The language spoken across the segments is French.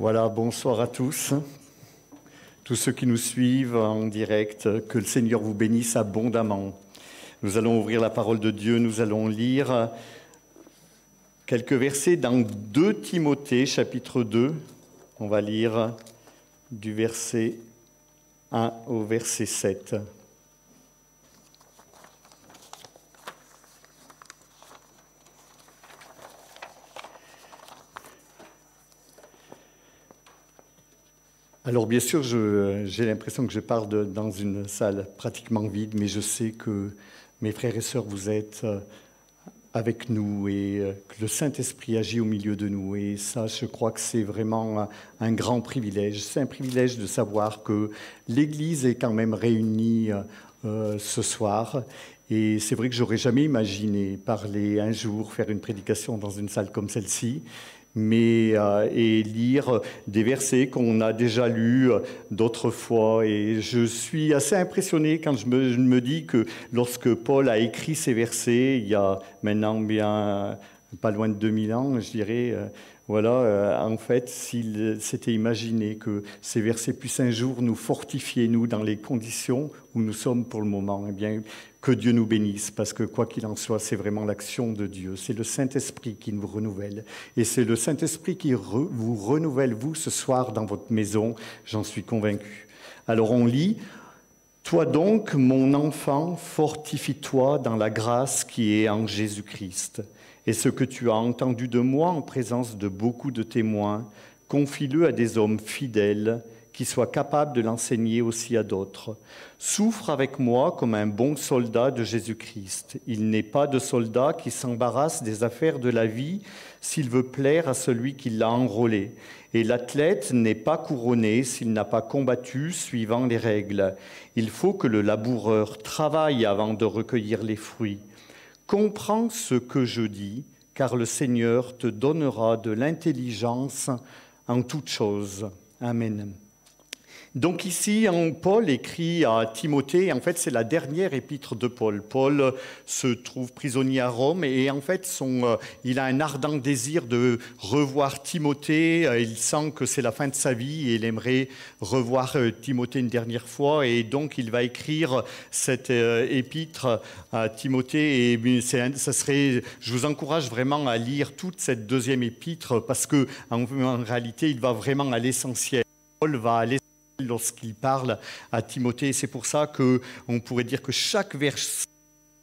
Voilà, bonsoir à tous. Tous ceux qui nous suivent en direct, que le Seigneur vous bénisse abondamment. Nous allons ouvrir la parole de Dieu, nous allons lire quelques versets dans 2 Timothée chapitre 2. On va lire du verset 1 au verset 7. Alors bien sûr, j'ai l'impression que je parle dans une salle pratiquement vide, mais je sais que mes frères et sœurs, vous êtes euh, avec nous et euh, que le Saint-Esprit agit au milieu de nous. Et ça, je crois que c'est vraiment un grand privilège. C'est un privilège de savoir que l'Église est quand même réunie euh, ce soir. Et c'est vrai que j'aurais jamais imaginé parler un jour, faire une prédication dans une salle comme celle-ci mais euh, et lire des versets qu'on a déjà lus euh, d'autres fois. Et je suis assez impressionné quand je me, je me, dis que lorsque Paul a écrit ces versets, il y a maintenant bien pas loin de 2000 ans, je dirais, euh, voilà, euh, en fait, s'il s'était imaginé que ces versets puissent un jour nous fortifier, nous, dans les conditions où nous sommes pour le moment, eh bien, que Dieu nous bénisse, parce que quoi qu'il en soit, c'est vraiment l'action de Dieu. C'est le Saint-Esprit qui nous renouvelle. Et c'est le Saint-Esprit qui vous renouvelle, vous, ce soir, dans votre maison, j'en suis convaincu. Alors on lit, Toi donc, mon enfant, fortifie-toi dans la grâce qui est en Jésus-Christ. Et ce que tu as entendu de moi en présence de beaucoup de témoins, confie-le à des hommes fidèles qui soient capables de l'enseigner aussi à d'autres. Souffre avec moi comme un bon soldat de Jésus-Christ. Il n'est pas de soldat qui s'embarrasse des affaires de la vie s'il veut plaire à celui qui l'a enrôlé. Et l'athlète n'est pas couronné s'il n'a pas combattu suivant les règles. Il faut que le laboureur travaille avant de recueillir les fruits. Comprends ce que je dis, car le Seigneur te donnera de l'intelligence en toutes choses. Amen. Donc ici, Paul écrit à Timothée, en fait c'est la dernière épître de Paul. Paul se trouve prisonnier à Rome et en fait euh, il a un ardent désir de revoir Timothée. Euh, il sent que c'est la fin de sa vie et il aimerait revoir euh, Timothée une dernière fois et donc il va écrire cette épître à Timothée et ça serait, je vous encourage vraiment à lire toute cette deuxième épître parce que en, en réalité il va vraiment à l'essentiel. Paul va à l'essentiel lorsqu'il parle à Timothée. C'est pour ça qu'on pourrait dire que chaque verset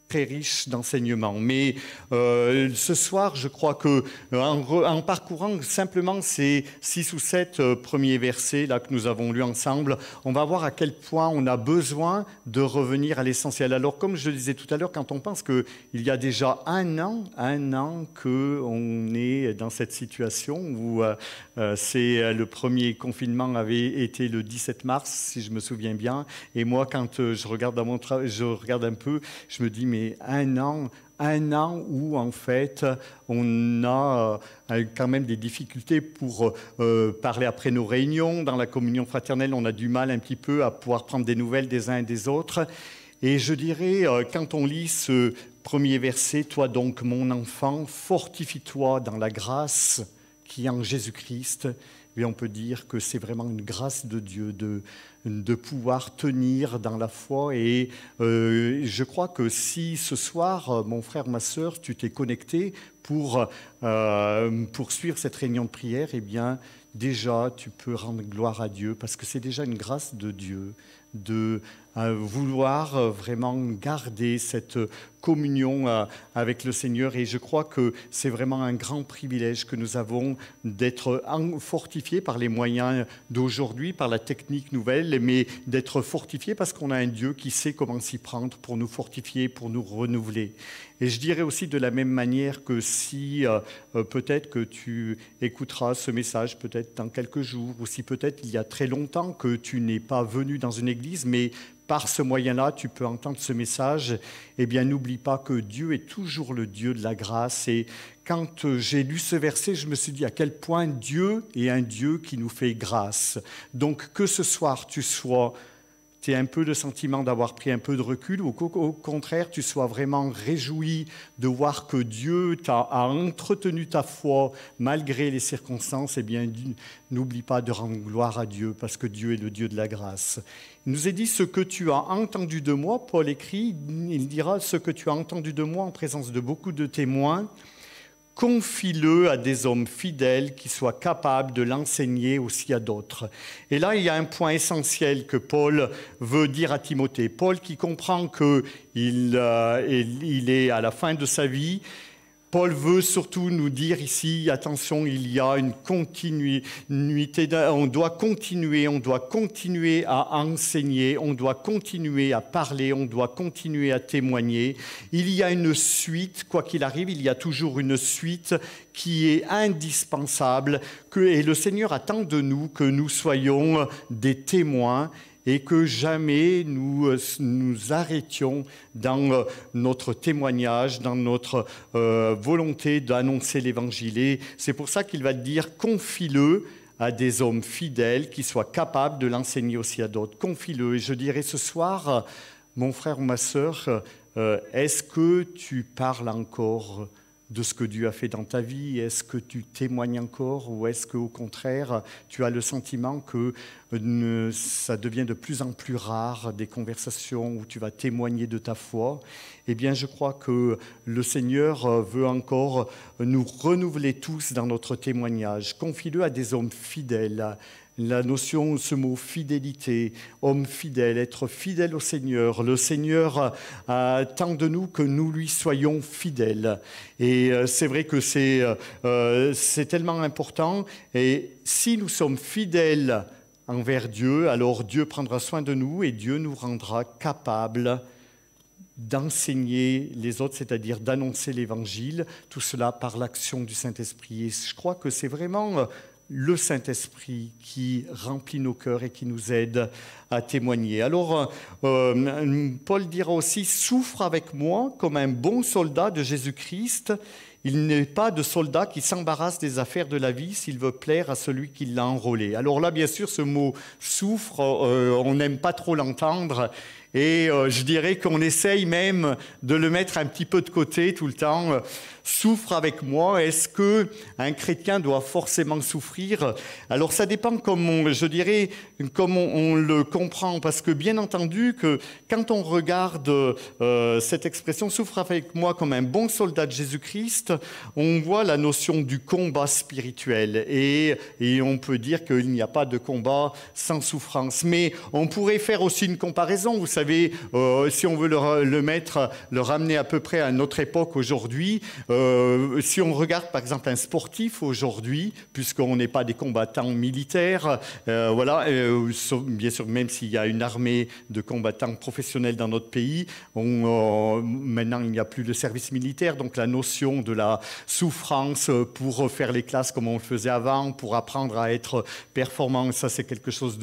très riche d'enseignements. Mais euh, ce soir, je crois que euh, en, parcourant simplement ces six ou sept euh, premiers versets là que nous avons lus ensemble, on va voir à quel point on a besoin de revenir à l'essentiel. Alors, comme je le disais tout à l'heure, quand on pense qu'il y a déjà un an, un an que on est dans cette situation où c'est le premier confinement avait été le 17 mars, si je me souviens bien, et moi, quand je regarde je regarde un peu, je me dis mais un an, un an où en fait on a euh, quand même des difficultés pour euh, parler après nos réunions. Dans la communion fraternelle, on a du mal un petit peu à pouvoir prendre des nouvelles des uns et des autres. Et je dirais, euh, quand on lit ce premier verset, Toi donc mon enfant, fortifie-toi dans la grâce qui est en Jésus-Christ, et on peut dire que c'est vraiment une grâce de Dieu de, de pouvoir tenir dans la foi. Et euh, je crois que si ce soir, mon frère, ma sœur, tu t'es connecté pour euh, poursuivre cette réunion de prière, eh bien, déjà, tu peux rendre gloire à Dieu parce que c'est déjà une grâce de Dieu de euh, vouloir vraiment garder cette communion euh, avec le Seigneur. Et je crois que c'est vraiment un grand privilège que nous avons d'être fortifiés par les moyens d'aujourd'hui, par la technique nouvelle, mais d'être fortifiés parce qu'on a un Dieu qui sait comment s'y prendre pour nous fortifier, pour nous renouveler. Et je dirais aussi de la même manière que si euh, euh, peut-être que tu écouteras ce message peut-être dans quelques jours, ou si peut-être il y a très longtemps que tu n'es pas venu dans une église, mais par ce moyen-là, tu peux entendre ce message, eh bien, n'oublie pas que Dieu est toujours le Dieu de la grâce. Et quand euh, j'ai lu ce verset, je me suis dit à quel point Dieu est un Dieu qui nous fait grâce. Donc, que ce soir tu sois un peu le sentiment d'avoir pris un peu de recul ou qu'au contraire, tu sois vraiment réjoui de voir que Dieu t'a a entretenu ta foi malgré les circonstances, eh bien, n'oublie pas de rendre gloire à Dieu parce que Dieu est le Dieu de la grâce. Il nous est dit ce que tu as entendu de moi, Paul écrit, il dira ce que tu as entendu de moi en présence de beaucoup de témoins confie-le à des hommes fidèles qui soient capables de l'enseigner aussi à d'autres. Et là, il y a un point essentiel que Paul veut dire à Timothée. Paul qui comprend qu'il euh, il est à la fin de sa vie Paul veut surtout nous dire ici, attention, il y a une continuité, on doit continuer, on doit continuer à enseigner, on doit continuer à parler, on doit continuer à témoigner. Il y a une suite, quoi qu'il arrive, il y a toujours une suite qui est indispensable, et le Seigneur attend de nous que nous soyons des témoins et que jamais nous euh, nous arrêtions dans euh, notre témoignage, dans notre euh, volonté d'annoncer l'Évangile. C'est pour ça qu'il va dire confie-le à des hommes fidèles qui soient capables de l'enseigner aussi à d'autres. Confie-le. Et je dirais ce soir, mon frère ou ma sœur, est-ce que tu parles encore de ce que Dieu a fait dans ta vie Est-ce que tu témoignes encore ou est-ce qu'au contraire, tu as le sentiment que euh, ça devient de plus en plus rare des conversations où tu vas témoigner de ta foi? Eh bien, je crois que le Seigneur euh, veut encore nous renouveler tous dans notre témoignage. Confie-le à des hommes fidèles la notion, ce mot fidélité, homme fidèle, être fidèle au Seigneur. Le Seigneur attend de nous que nous lui soyons fidèles. Et euh, c'est vrai que euh, c'est tellement important. Et si nous sommes fidèles envers Dieu, alors Dieu prendra soin de nous et Dieu nous rendra capables d'enseigner les autres, c'est-à-dire d'annoncer l'Évangile, tout cela par l'action du Saint-Esprit. Et je crois que c'est vraiment le Saint-Esprit qui remplit nos cœurs et qui nous aide à témoigner. Alors, euh, Paul dira aussi, souffre avec moi comme un bon soldat de Jésus-Christ. Il n'est pas de soldat qui s'embarrasse des affaires de la vie s'il veut plaire à celui qui l'a enrôlé. Alors là, bien sûr, ce mot souffre, euh, on n'aime pas trop l'entendre. Et euh, je dirais qu'on essaye même de le mettre un petit peu de côté tout le temps. Souffre avec moi. Est-ce que un chrétien doit forcément souffrir? Alors ça dépend comment, je dirais, comment on, le comprend, parce que bien entendu que quand on regarde euh, cette expression souffre avec moi comme un bon soldat de Jésus-Christ, on voit la notion du combat spirituel. Et, et on peut dire qu'il n'y a pas de combat sans souffrance. Mais on pourrait faire aussi une comparaison. Savez, euh, si on veut le, mettre, le ramener à peu près à notre époque aujourd'hui. Euh, si on regarde par exemple un sportif aujourd'hui, puisqu'on n'est pas des combattants militaires, euh, voilà, bien sûr, même s'il y a une armée de combattants professionnels dans notre pays, maintenant il n'y a plus de service militaire, donc la notion de la souffrance pour faire les classes comme on le faisait avant, pour apprendre à être performant, ça c'est quelque chose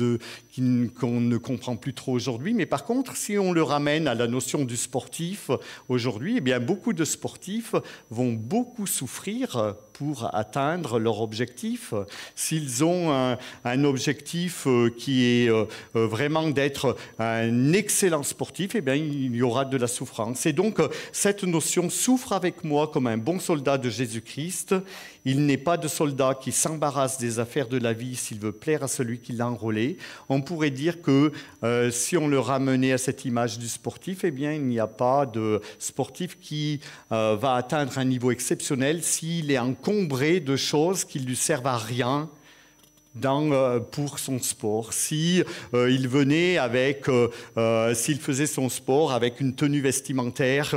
qu'on ne comprend plus trop aujourd'hui. Mais par contre, si on le ramène à la notion du sportif aujourd'hui, eh bien beaucoup de sportifs vont beaucoup souffrir pour atteindre leur objectif. S'ils ont un, objectif euh, qui est euh, euh, vraiment d'être un excellent sportif, eh bien, il y aura de la souffrance. Et donc, cette notion souffre avec moi comme un bon soldat de Jésus-Christ. Il n'est pas de soldat qui s'embarrasse des affaires de la vie s'il veut plaire à celui qui l'a enrôlé. On pourrait dire que si on le ramenait à cette image du sportif, eh bien, il n'y a pas de sportif qui va atteindre un niveau exceptionnel s'il est en encombré de choses qui lui servent à rien dans, euh, pour son sport. Si euh, il venait avec, euh, s'il faisait son sport avec une tenue vestimentaire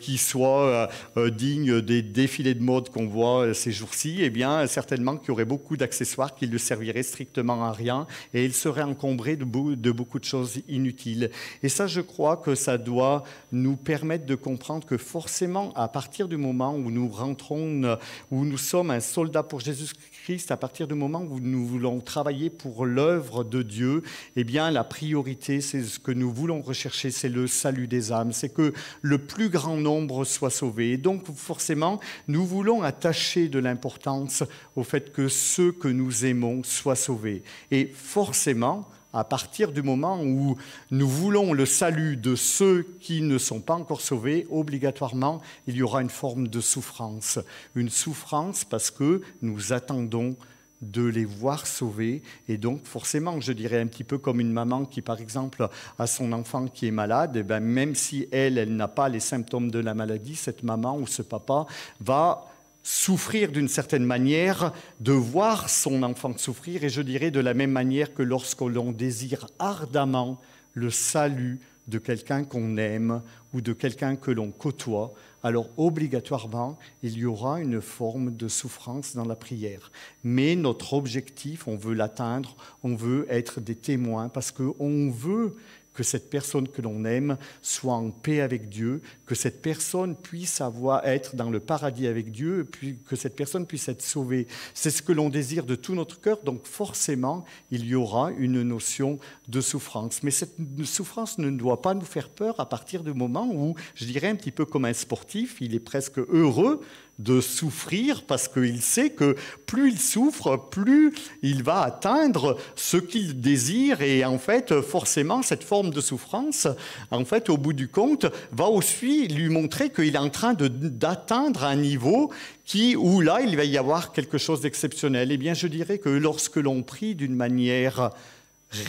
qui soit digne des défilés de mode qu'on voit ces jours-ci, eh bien certainement qu'il y aurait beaucoup d'accessoires qui lui serviraient strictement à rien et il serait encombré de, de beaucoup de choses inutiles. Et ça, je crois que ça doit nous permettre de comprendre que forcément, à partir du moment où nous rentrons, où nous sommes un soldat pour Jésus-Christ, à partir du moment où nous nous voulons travailler pour l'œuvre de Dieu, eh bien, la priorité, c'est ce que nous voulons rechercher, c'est le salut des âmes, c'est que le plus grand nombre soit sauvé. donc, forcément, nous voulons attacher de l'importance au fait que ceux que nous aimons soient sauvés. Et forcément, à partir du moment où nous voulons le salut de ceux qui ne sont pas encore sauvés, obligatoirement, il y aura une forme de souffrance. Une souffrance parce que nous attendons de les voir sauvés. Et donc, forcément, je dirais un petit peu comme une maman qui, par exemple, a son enfant qui est malade, et eh ben, même si elle, elle n'a pas les symptômes de la maladie, cette maman ou ce papa va souffrir d'une certaine manière, de voir son enfant souffrir, et je dirais de la même manière que lorsque l'on désire ardemment le salut de quelqu'un qu'on aime ou de quelqu'un que l'on côtoie, alors obligatoirement, il y aura une forme de souffrance dans la prière. Mais notre objectif, on veut l'atteindre, on veut être des témoins parce qu'on veut que cette personne que l'on aime soit en paix avec Dieu, que cette personne puisse avoir, être dans le paradis avec Dieu, puis que cette personne puisse être sauvée. C'est ce que l'on désire de tout notre cœur, donc forcément, il y aura une notion de souffrance. Mais cette souffrance ne doit pas nous faire peur à partir du moment où, je dirais un petit peu comme un sportif, il est presque heureux de souffrir parce qu'il sait que plus il souffre, plus il va atteindre ce qu'il désire et en fait, forcément, cette forme de souffrance, en fait, au bout du compte, va aussi lui montrer qu'il est en train d'atteindre un niveau qui, où là, il va y avoir quelque chose d'exceptionnel. Eh bien, je dirais que lorsque l'on prie d'une manière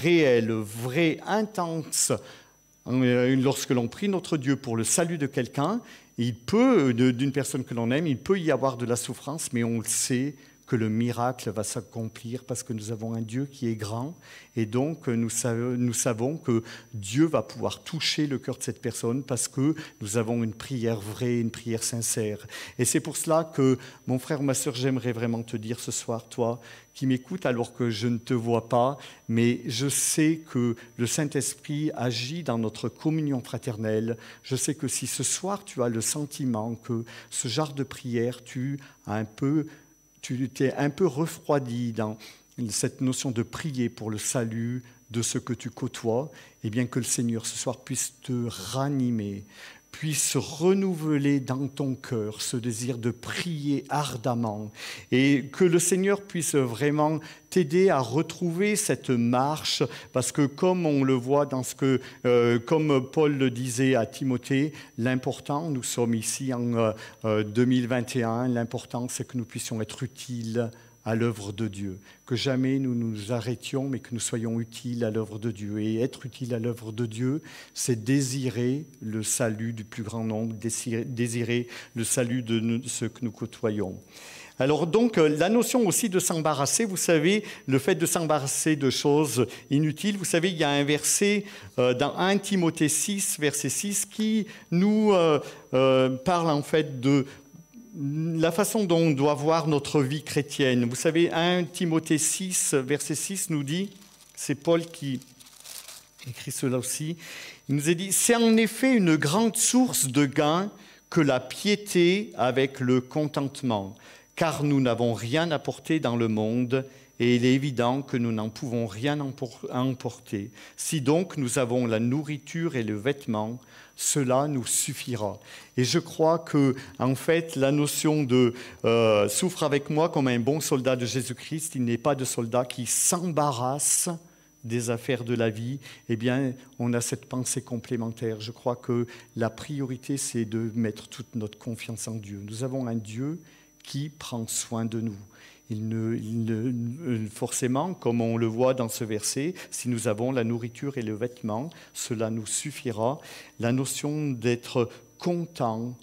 réelle, vraie, intense, euh, lorsque l'on prie notre Dieu pour le salut de quelqu'un, il peut, d'une personne que l'on aime, il peut y avoir de la souffrance, mais on le sait que le miracle va s'accomplir parce que nous avons un Dieu qui est grand et donc nous, nous, savons que Dieu va pouvoir toucher le cœur de cette personne parce que nous avons une prière vraie, une prière sincère. Et c'est pour cela que, mon frère, ma soeur, j'aimerais vraiment te dire ce soir, toi qui m'écoutes alors que je ne te vois pas, mais je sais que le Saint-Esprit agit dans notre communion fraternelle. Je sais que si ce soir tu as le sentiment que ce genre de prière, tu as un peu, tu t'es un peu refroidi dans cette notion de prier pour le salut de ce que tu côtoies, et bien que le Seigneur ce soir puisse te ranimer, puisse renouveler dans ton cœur ce désir de prier ardemment et que le Seigneur puisse vraiment t'aider à retrouver cette marche parce que comme on le voit dans ce que, euh, comme Paul le disait à Timothée, l'important, nous sommes ici en 2021, euh, l'important c'est que nous puissions être utiles à l'œuvre de Dieu, que jamais nous nous arrêtions, mais que nous soyons utiles à l'œuvre de Dieu. Et être utile à l'œuvre de Dieu, c'est désirer le salut du plus grand nombre, désirer le salut de ceux que nous côtoyons. Alors donc euh, la notion aussi de s'embarrasser, vous savez, le fait de s'embarrasser de choses inutiles, vous savez, il y a un verset euh, dans 1 Timothée 6, verset 6, qui nous euh, parle en fait de la façon dont on doit voir notre vie chrétienne. Vous savez, 1 Timothée 6, verset 6 nous dit, c'est Paul qui écrit cela aussi, il nous a dit, c'est en effet une grande source de gain que la piété avec le contentement, car nous n'avons rien apporté dans le monde et il est évident que nous n'en pouvons rien emporter. Si donc nous avons la nourriture et le vêtement, cela nous suffira. Et je crois que, en fait, la notion de euh, souffre avec moi comme un bon soldat de Jésus-Christ, il n'est pas de soldat qui s'embarrasse des affaires de la vie, eh bien, on a cette pensée complémentaire. Je crois que la priorité, c'est de mettre toute notre confiance en Dieu. Nous avons un Dieu qui prend soin de nous. Ne, forcément, comme on le voit dans ce verset, si nous avons la nourriture et le vêtement, cela nous suffira. La notion d'être content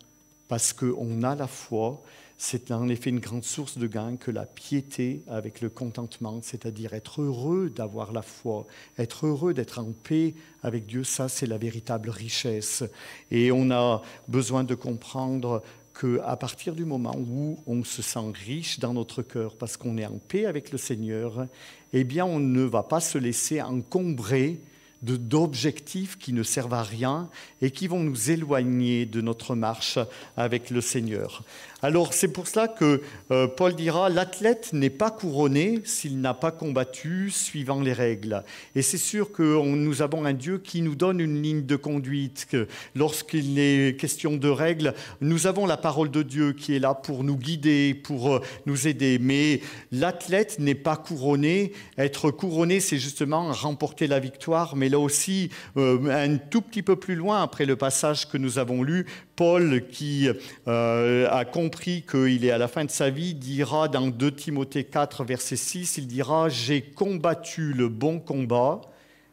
parce qu'on a la foi, c'est en effet une grande source de gain que la piété avec le contentement, c'est-à-dire être heureux d'avoir la foi, être heureux d'être en paix avec Dieu, ça c'est la véritable richesse. Et on a besoin de comprendre qu'à partir du moment où on se sent riche dans notre cœur parce qu'on est en paix avec le Seigneur, eh bien on ne va pas se laisser encombrer d'objectifs qui ne servent à rien et qui vont nous éloigner de notre marche avec le Seigneur. Alors c'est pour cela que euh, Paul dira, l'athlète n'est pas couronné s'il n'a pas combattu suivant les règles. Et c'est sûr que nous avons un Dieu qui nous donne une ligne de conduite, lorsqu'il est question de règles, nous avons la parole de Dieu qui est là pour nous guider, pour euh, nous aider. Mais l'athlète n'est pas couronné. Être couronné, c'est justement remporter la victoire, mais là aussi, euh, un tout petit peu plus loin, après le passage que nous avons lu, Paul, qui euh, a compris qu'il est à la fin de sa vie, dira dans 2 Timothée 4, verset 6, il dira, J'ai combattu le bon combat,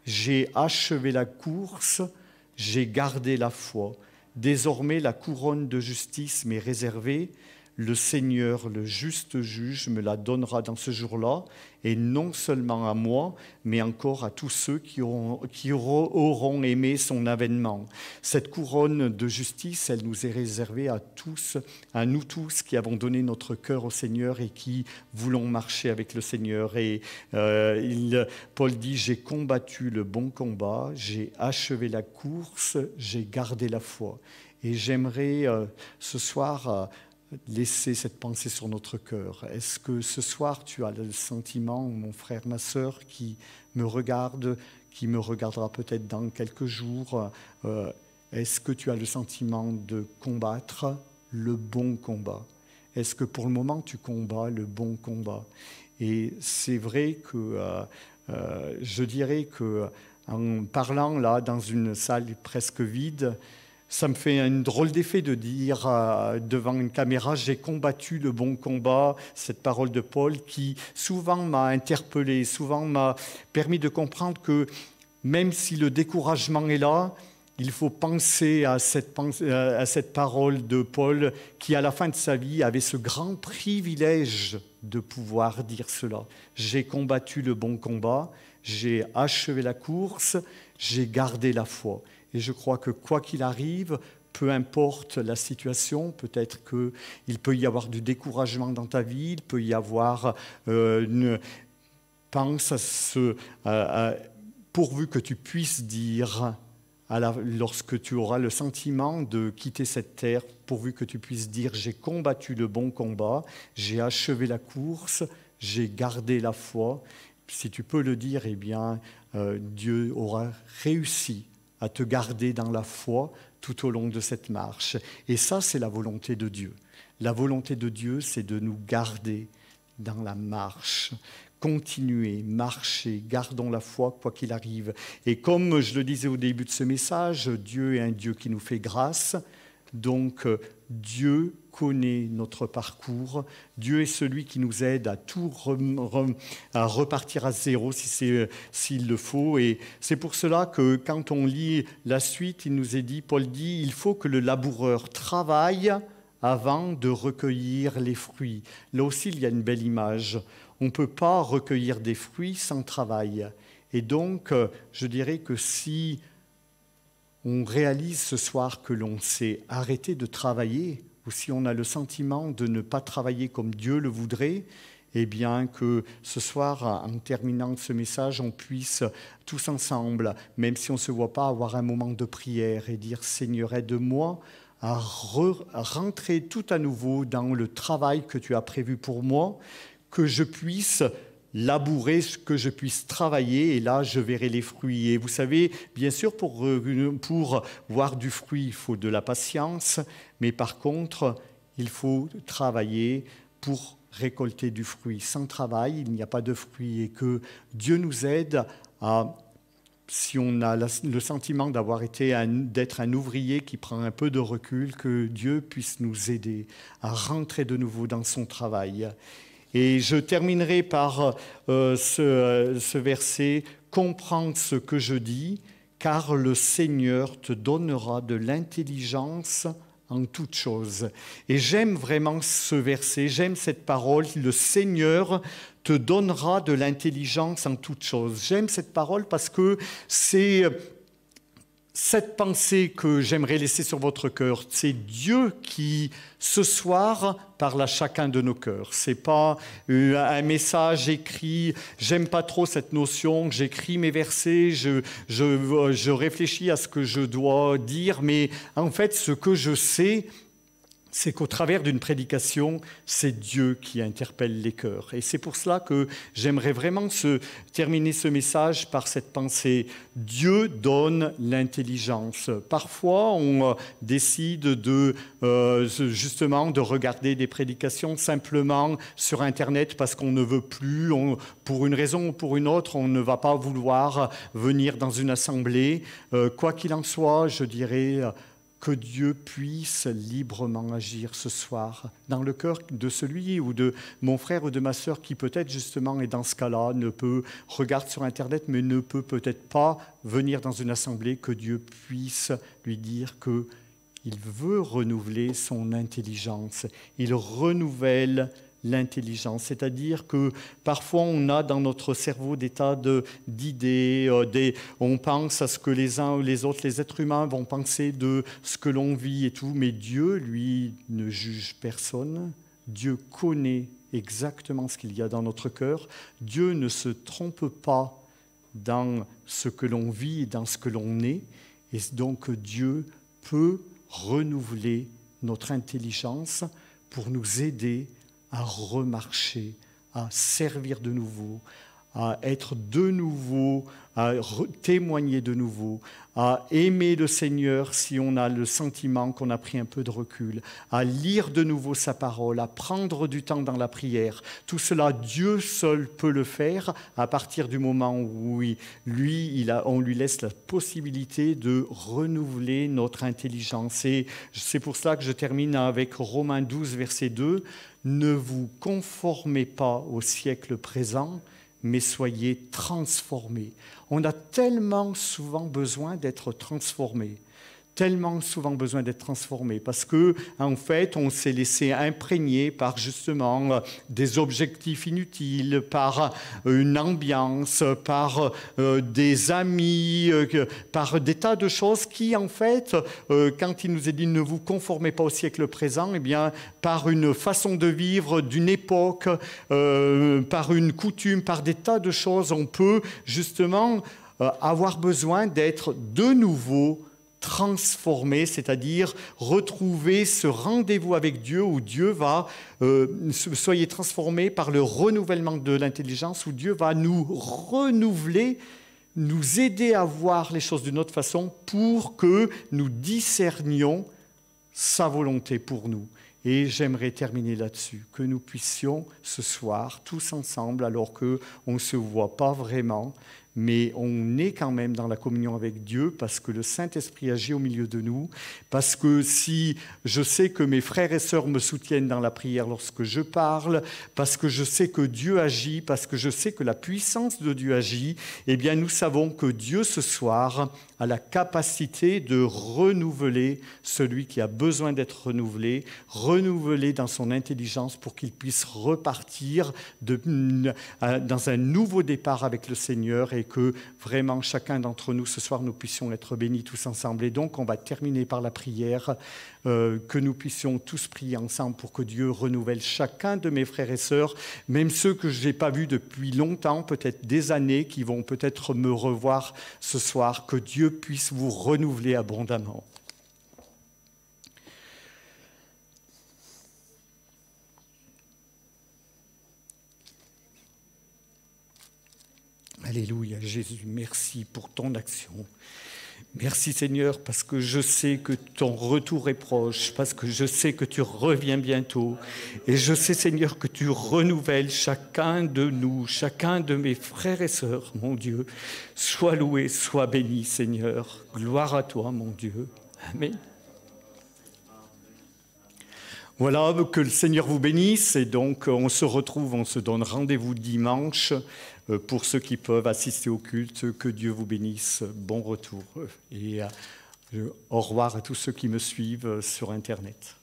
j'ai achevé la course, j'ai gardé la foi. Désormais, la couronne de justice m'est réservée le Seigneur, le juste juge, me la donnera dans ce jour-là, et non seulement à moi, mais encore à tous ceux qui auront, aimé son avènement. Cette couronne de justice, elle nous est réservée à tous, à nous tous qui avons donné notre cœur au Seigneur et qui voulons marcher avec le Seigneur. Et euh, Paul dit, j'ai combattu le bon combat, j'ai achevé la course, j'ai gardé la foi. Et j'aimerais euh, ce soir... Euh, laisser cette pensée sur notre cœur. Est-ce que ce soir tu as le sentiment, mon frère, ma sœur, qui me regarde, qui me regardera peut-être dans quelques jours, euh, est-ce que tu as le sentiment de combattre le bon combat? Est-ce que pour le moment tu combats le bon combat? Et c'est vrai que euh, euh, je dirais que en parlant là dans une salle presque vide, ça me fait un drôle d'effet de dire euh, devant une caméra j'ai combattu le bon combat, cette parole de Paul qui souvent m'a interpellé, souvent m'a permis de comprendre que même si le découragement est là, il faut penser à cette, à cette parole de Paul qui, à la fin de sa vie, avait ce grand privilège de pouvoir dire cela. J'ai combattu le bon combat, j'ai achevé la course, j'ai gardé la foi. Et je crois que quoi qu'il arrive, peu importe la situation, peut-être qu'il peut y avoir du découragement dans ta vie, il peut y avoir euh, une... Pense à ce... pourvu que tu puisses dire, à lorsque tu auras le sentiment de quitter cette terre, pourvu que tu puisses dire, j'ai combattu le bon combat, j'ai achevé la course, j'ai gardé la foi. Si tu peux le dire, eh bien, euh, Dieu aura réussi à te garder dans la foi tout au long de cette marche. Et ça, c'est la volonté de Dieu. La volonté de Dieu, c'est de nous garder dans la marche. Continuer, marcher, gardons la foi quoi qu'il arrive. Et comme je le disais au début de ce message, Dieu est un Dieu qui nous fait grâce. Donc Dieu connaît notre parcours. Dieu est celui qui nous aide à tout à repartir à zéro si s'il le faut. Et c'est pour cela que quand on lit la suite, il nous est dit, Paul dit, il faut que le laboureur travaille avant de recueillir les fruits. Là aussi, il y a une belle image. On ne peut pas recueillir des fruits sans travail. Et donc, je dirais que si on réalise ce soir que l'on s'est arrêté de travailler, ou si on a le sentiment de ne pas travailler comme Dieu le voudrait, eh bien que ce soir, en terminant ce message, on puisse tous ensemble, même si on ne se voit pas, avoir un moment de prière et dire Seigneur, aide-moi à, rentrer tout à nouveau dans le travail que tu as prévu pour moi, que je puisse labourer, que je puisse travailler, et là, je verrai les fruits. Et vous savez, bien sûr, pour, euh, pour voir du fruit, il faut de la patience, mais par contre, il faut travailler pour récolter du fruit. Sans travail, il n'y a pas de fruit, et que Dieu nous aide à si on a le sentiment d'avoir été d'être un ouvrier qui prend un peu de recul, que Dieu puisse nous aider à rentrer de nouveau dans son travail. Et je terminerai par euh, ce, ce verset, comprends ce que je dis, car le Seigneur te donnera de l'intelligence en toutes choses. Et j'aime vraiment ce verset, j'aime cette parole, le Seigneur te donnera de l'intelligence en toutes choses. J'aime cette parole parce que c'est cette pensée que j'aimerais laisser sur votre cœur, c'est Dieu qui, ce soir, parle à chacun de nos cœurs. C'est pas euh, un message écrit. J'aime pas trop cette notion. J'écris mes versets, je, je, je réfléchis à ce que je dois dire, mais en fait, ce que je sais, c'est qu'au travers d'une prédication, c'est Dieu qui interpelle les cœurs. Et c'est pour cela que j'aimerais vraiment se, terminer ce message par cette pensée. Dieu donne l'intelligence. Parfois, on euh, décide de, euh, justement de regarder des prédications simplement sur Internet parce qu'on ne veut plus, pour une raison ou pour une autre, on ne va pas vouloir venir dans une assemblée. Euh, quoi qu'il en soit, je dirais que Dieu puisse librement agir ce soir dans le cœur de celui ou de mon frère ou de ma sœur qui peut-être justement est dans ce cas-là, ne peut regarder sur Internet, mais ne peut peut-être pas venir dans une assemblée, que Dieu puisse lui dire que il veut renouveler son intelligence. Il renouvelle l'intelligence. C'est-à-dire que parfois on a dans notre cerveau des tas d'idées, euh, on pense à ce que les uns ou les autres, les êtres humains vont penser de ce que l'on vit et tout, mais Dieu, lui, ne juge personne. Dieu connaît exactement ce qu'il y a dans notre cœur. Dieu ne se trompe pas dans ce que l'on vit et dans ce que l'on est. Et donc Dieu peut renouveler notre intelligence pour nous aider à remarcher, à servir de nouveau, à être de nouveau, à témoigner de nouveau, à aimer le Seigneur si on a le sentiment qu'on a pris un peu de recul, à lire de nouveau sa parole, à prendre du temps dans la prière. Tout cela, Dieu seul peut le faire à partir du moment où lui, on lui laisse la possibilité de renouveler notre intelligence. Et c'est pour cela que je termine avec Romains 12, verset 2. Ne vous conformez pas au siècle présent, mais soyez transformés. On a tellement souvent besoin d'être transformés tellement souvent besoin d'être transformé parce que en fait on s'est laissé imprégner par justement des objectifs inutiles, par une ambiance, par euh, des amis, euh, par des tas de choses qui en fait euh, quand il nous est dit ne vous conformez pas au siècle présent, eh bien par une façon de vivre d'une époque, par une coutume, par des tas de choses, on peut justement avoir besoin d'être de nouveau transformer, c'est-à-dire retrouver ce rendez-vous avec Dieu où Dieu va, euh, soyez transformés par le renouvellement de l'intelligence, où Dieu va nous renouveler, nous aider à voir les choses d'une autre façon pour que nous discernions sa volonté pour nous. Et j'aimerais terminer là-dessus, que nous puissions ce soir, tous ensemble, alors qu'on ne se voit pas vraiment, mais on est quand même dans la communion avec Dieu parce que le Saint-Esprit agit au milieu de nous, parce que si je sais que mes frères et sœurs me soutiennent dans la prière lorsque je parle, parce que je sais que Dieu agit, parce que je sais que la puissance de Dieu agit, eh bien nous savons que Dieu ce soir a la capacité de renouveler celui qui a besoin d'être renouvelé, renouveler dans son intelligence pour qu'il puisse repartir dans un nouveau départ avec le Seigneur que vraiment chacun d'entre nous ce soir nous puissions être bénis tous ensemble. Et donc on va terminer par la prière, euh, que nous puissions tous prier ensemble pour que Dieu renouvelle chacun de mes frères et sœurs, même ceux que je n'ai pas vus depuis longtemps, peut-être des années, qui vont peut-être me revoir ce soir, que Dieu puisse vous renouveler abondamment. Alléluia, Jésus, merci pour ton action. Merci Seigneur parce que je sais que ton retour est proche, parce que je sais que tu reviens bientôt. Et je sais Seigneur que tu renouvelles chacun de nous, chacun de mes frères et sœurs, mon Dieu. Sois loué, sois béni Seigneur. Gloire à toi, mon Dieu. Amen. Voilà, que le Seigneur vous bénisse et donc on se retrouve, on se donne rendez-vous dimanche pour ceux qui peuvent assister au culte. Que Dieu vous bénisse, bon retour et euh, au revoir à tous ceux qui me suivent sur Internet.